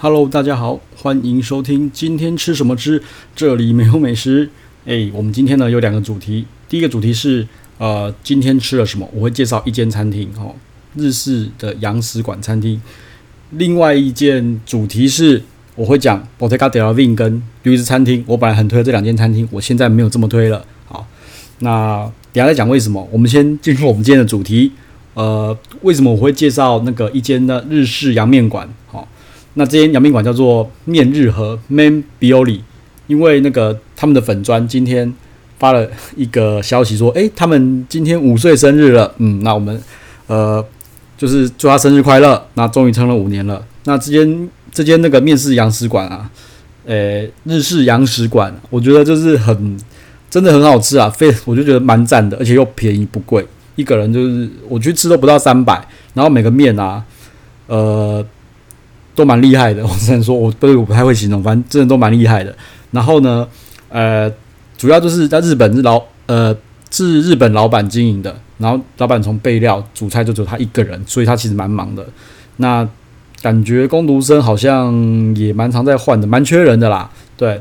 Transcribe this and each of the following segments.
Hello，大家好，欢迎收听今天吃什么吃，这里没有美食。诶，我们今天呢有两个主题，第一个主题是呃今天吃了什么，我会介绍一间餐厅哦，日式的洋食馆餐厅。另外一件主题是我会讲 Bottega del Vin 跟驴子餐厅，我本来很推这两间餐厅，我现在没有这么推了。好，那等下再讲为什么。我们先进入我们今天的主题，呃，为什么我会介绍那个一间的日式洋面馆？好。那这间洋面馆叫做面日和 （Manbioli），因为那个他们的粉专今天发了一个消息说，诶，他们今天五岁生日了。嗯，那我们呃就是祝他生日快乐。那终于撑了五年了。那这间这间那个面式洋食馆啊，诶，日式洋食馆，我觉得就是很真的很好吃啊，非我就觉得蛮赞的，而且又便宜不贵，一个人就是我去吃都不到三百，然后每个面啊，呃。都蛮厉害的，我只能说，我对我不太会形容，反正真的都蛮厉害的。然后呢，呃，主要就是在日本是老呃是日本老板经营的，然后老板从备料煮菜就只有他一个人，所以他其实蛮忙的。那感觉工读生好像也蛮常在换的，蛮缺人的啦。对，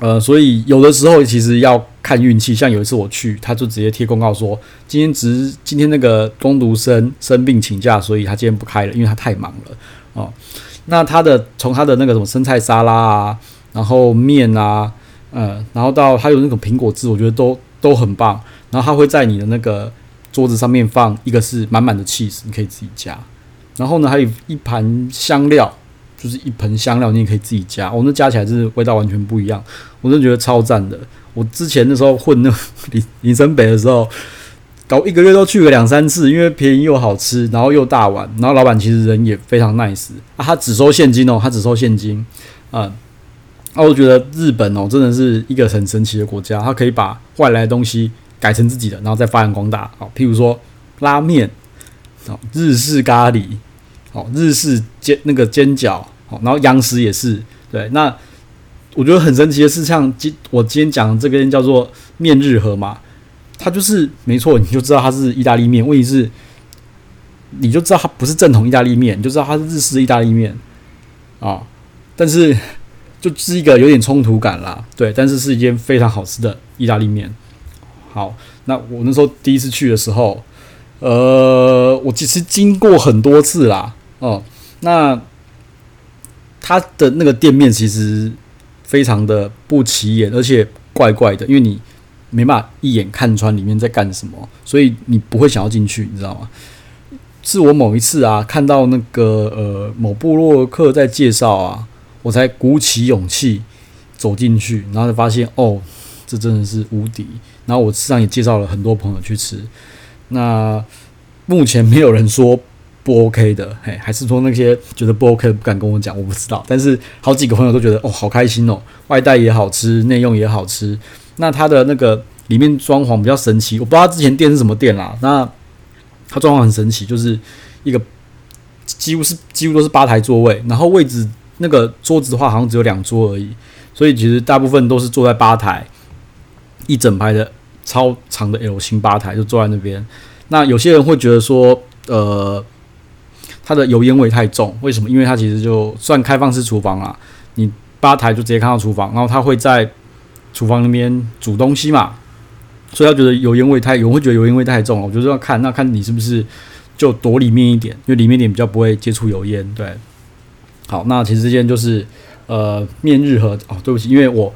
呃，所以有的时候其实要看运气。像有一次我去，他就直接贴公告说，今天只今天那个工读生生病请假，所以他今天不开了，因为他太忙了。哦，那他的从他的那个什么生菜沙拉啊，然后面啊，呃，然后到他有那种苹果汁，我觉得都都很棒。然后他会在你的那个桌子上面放一个是满满的 cheese，，你可以自己加。然后呢，还有一盘香料，就是一盆香料，你也可以自己加。我、那加起来就是味道完全不一样，我真的觉得超赞的。我之前的时候混那林 林森北的时候。搞一个月都去个两三次，因为便宜又好吃，然后又大碗，然后老板其实人也非常 nice 啊，他只收现金哦，他只收现金，啊，那我觉得日本哦真的是一个很神奇的国家，他可以把外来的东西改成自己的，然后再发扬光大，好，譬如说拉面，好，日式咖喱，好，日式煎那个煎饺，好，然后洋食也是，对，那我觉得很神奇的是，像今我今天讲的这个叫做面日和嘛。它就是没错，你就知道它是意大利面。问题是，你就知道它不是正统意大利面，你就知道它是日式意大利面啊。但是就是一个有点冲突感啦，对。但是是一间非常好吃的意大利面。好，那我那时候第一次去的时候，呃，我其实经过很多次啦，哦，那它的那个店面其实非常的不起眼，而且怪怪的，因为你。没办法一眼看穿里面在干什么，所以你不会想要进去，你知道吗？是我某一次啊，看到那个呃某部落客在介绍啊，我才鼓起勇气走进去，然后就发现哦，这真的是无敌。然后我实际上也介绍了很多朋友去吃，那目前没有人说不 OK 的，嘿，还是说那些觉得不 OK 不敢跟我讲，我不知道。但是好几个朋友都觉得哦，好开心哦，外带也好吃，内用也好吃。那它的那个里面装潢比较神奇，我不知道它之前店是什么店啦。那它装潢很神奇，就是一个几乎是几乎都是吧台座位，然后位置那个桌子的话好像只有两桌而已，所以其实大部分都是坐在吧台，一整排的超长的 L 型吧台就坐在那边。那有些人会觉得说，呃，它的油烟味太重，为什么？因为它其实就算开放式厨房啊，你吧台就直接看到厨房，然后它会在。厨房那边煮东西嘛，所以他觉得油烟味太，有人会觉得油烟味太重。我觉得要看，那看你是不是就躲里面一点，因为里面点比较不会接触油烟。对，好，那其实这间就是呃面日和哦，对不起，因为我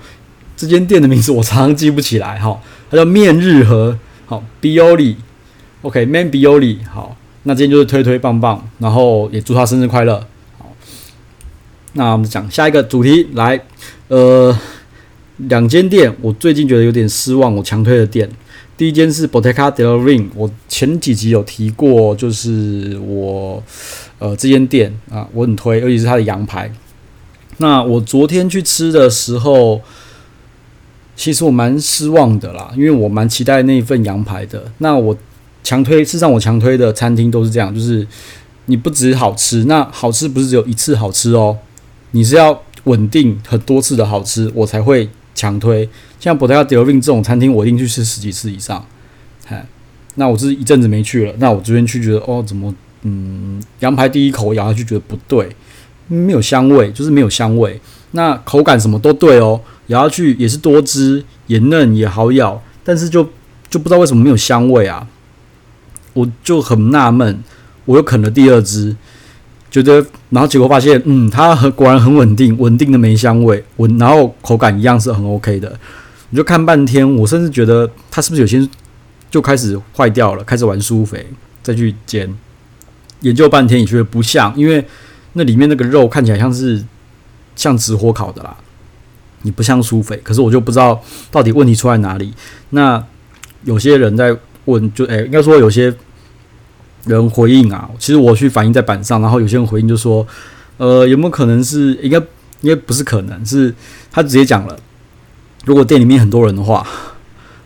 这间店的名字我常常记不起来哈，它叫面日和，好，Bioli，OK，Man Bioli，好，那今天就是推推棒棒，然后也祝他生日快乐。好，那我们讲下一个主题来，呃。两间店，我最近觉得有点失望。我强推的店，第一间是 Bottega della Vigna，我前几集有提过，就是我呃这间店啊，我很推，尤其是它的羊排。那我昨天去吃的时候，其实我蛮失望的啦，因为我蛮期待那一份羊排的。那我强推，事实上我强推的餐厅都是这样，就是你不只好吃，那好吃不是只有一次好吃哦，你是要稳定很多次的好吃，我才会。强推，像 Bottega della Vigna 这种餐厅，我一定去吃十几次以上。嗨，那我是一阵子没去了。那我昨天去觉得，哦，怎么，嗯，羊排第一口咬下去觉得不对，没有香味，就是没有香味。那口感什么都对哦，咬下去也是多汁，也嫩也好咬，但是就就不知道为什么没有香味啊，我就很纳闷。我又啃了第二只，觉得，然后结果发现，嗯，它很果然很稳定，稳定的没香味，稳，然后口感一样是很 OK 的。你就看半天，我甚至觉得它是不是有些就开始坏掉了，开始玩苏肥再去煎，研究半天也觉得不像，因为那里面那个肉看起来像是像直火烤的啦，你不像苏肥，可是我就不知道到底问题出在哪里。那有些人在问，就诶、应该说有些。人回应啊，其实我去反映在板上，然后有些人回应就说，呃，有没有可能是应该应该不是可能是他直接讲了，如果店里面很多人的话，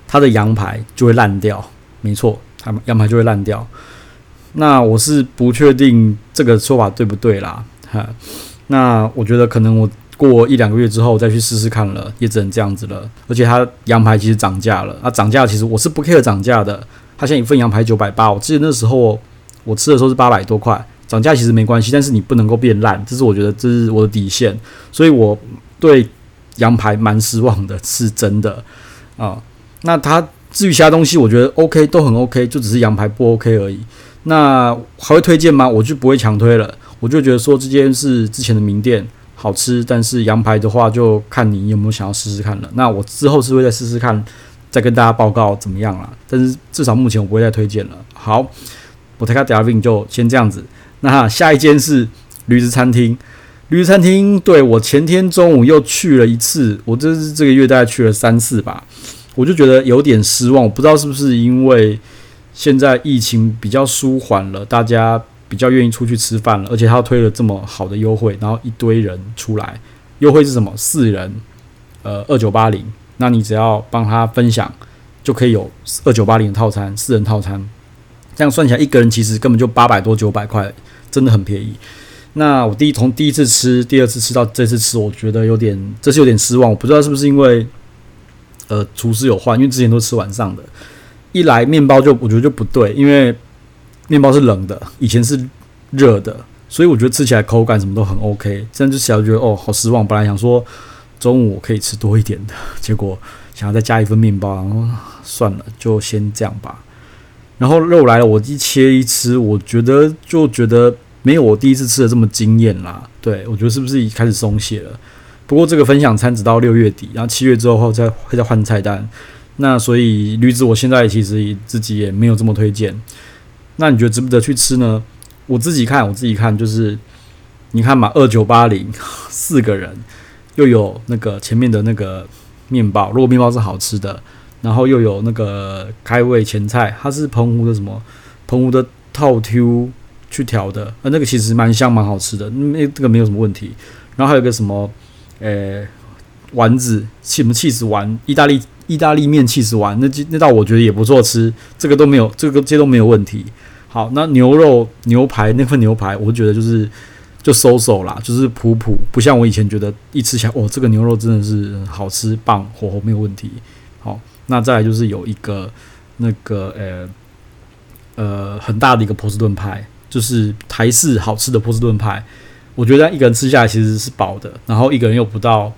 他的羊排就会烂掉，没错，他们羊排就会烂掉。那我是不确定这个说法对不对啦，哈，那我觉得可能我过一两个月之后再去试试看了，也只能这样子了。而且他羊排其实涨价了，啊，涨价其实我是不 care 涨价的。他现在一份羊排九百八，我记得那时候我吃的时候是八百多块，涨价其实没关系，但是你不能够变烂，这是我觉得这是我的底线，所以我对羊排蛮失望的，是真的啊。那他至于其他东西，我觉得 OK 都很 OK，就只是羊排不 OK 而已。那还会推荐吗？我就不会强推了，我就觉得说这间是之前的名店，好吃，但是羊排的话就看你有没有想要试试看了。那我之后是会再试试看。再跟大家报告怎么样了？但是至少目前我不会再推荐了。好，Bottega del Vin 就先这样子。那下一间是驴子餐厅，驴子餐厅对我前天中午又去了一次，我这是这个月大概去了三次吧，我就觉得有点失望。我不知道是不是因为现在疫情比较舒缓了，大家比较愿意出去吃饭了，而且他推了这么好的优惠，然后一堆人出来，优惠是什么？四人，呃，二九八零。那你只要帮他分享，就可以有二九八零的套餐，四人套餐，这样算起来一个人其实根本就八百多九百块，真的很便宜。那我第一从第一次吃，第二次吃到这次吃，我觉得有点，这是有点失望。我不知道是不是因为，呃，厨师有换，因为之前都吃晚上的，一来面包就我觉得就不对，因为面包是冷的，以前是热的，所以我觉得吃起来口感什么都很 OK。这样就想觉得哦，好失望。本来想说。中午可以吃多一点的，结果想要再加一份面包，算了，就先这样吧。然后肉来了，我一切一吃，我觉得就觉得没有我第一次吃的这么惊艳啦。对，我觉得是不是已开始松懈了？不过这个分享餐直到六月底，然后七月之后再会再换菜单。那所以驴子我现在其实自己也没有这么推荐。那你觉得值不得去吃呢？我自己看，我自己看就是你看嘛，二九八零四个人。又有那个前面的那个面包，如果面包是好吃的，然后又有那个开胃前菜，它是澎湖的什么澎湖的套 Q 去调的，呃，那个其实蛮香蛮好吃的，那这个没有什么问题。然后还有个什么，呃、丸子，什么气死丸，意大利意大利面气死丸，那那道我觉得也不错吃，这个都没有，这个这都没有问题。好，那牛肉牛排那份牛排，我觉得就是。就收手啦，就是普普，不像我以前觉得一吃起来，哦，这个牛肉真的是好吃棒，火候没有问题。好，那再来就是有一个那个呃呃很大的一个波士顿派，就是台式好吃的波士顿派，我觉得一个人吃下来其实是饱的，然后一个人又不到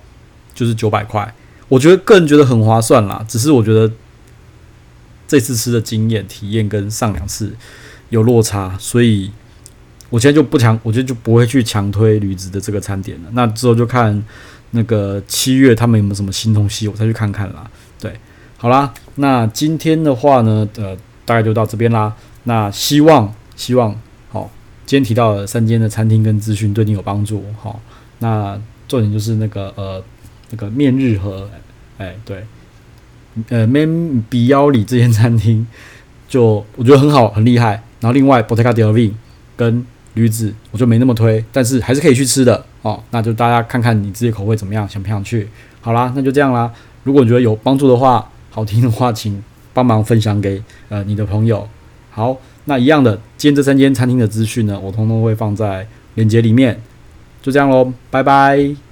就是九百块，我觉得个人觉得很划算啦。只是我觉得这次吃的经验体验跟上两次有落差，所以。我现在就不强，我觉得就不会去强推驴子的这个餐点了。那之后就看那个七月他们有没有什么新东西，我再去看看啦。对，好啦，那今天的话呢，呃，大概就到这边啦。那希望希望好，今天提到的三间的餐厅跟资讯对你有帮助。好，那重点就是那个呃那个面日和，哎、对，呃面比腰里这间餐厅就我觉得很好很厉害。然后另外 Bottega del Vin 跟驴子我就没那么推，但是还是可以去吃的哦。那就大家看看你自己口味怎么样，想不想去？好啦，那就这样啦。如果你觉得有帮助的话，好听的话，请帮忙分享给呃你的朋友。好，那一样的，今天这三间餐厅的资讯呢，我通通会放在链接里面。就这样喽，拜拜。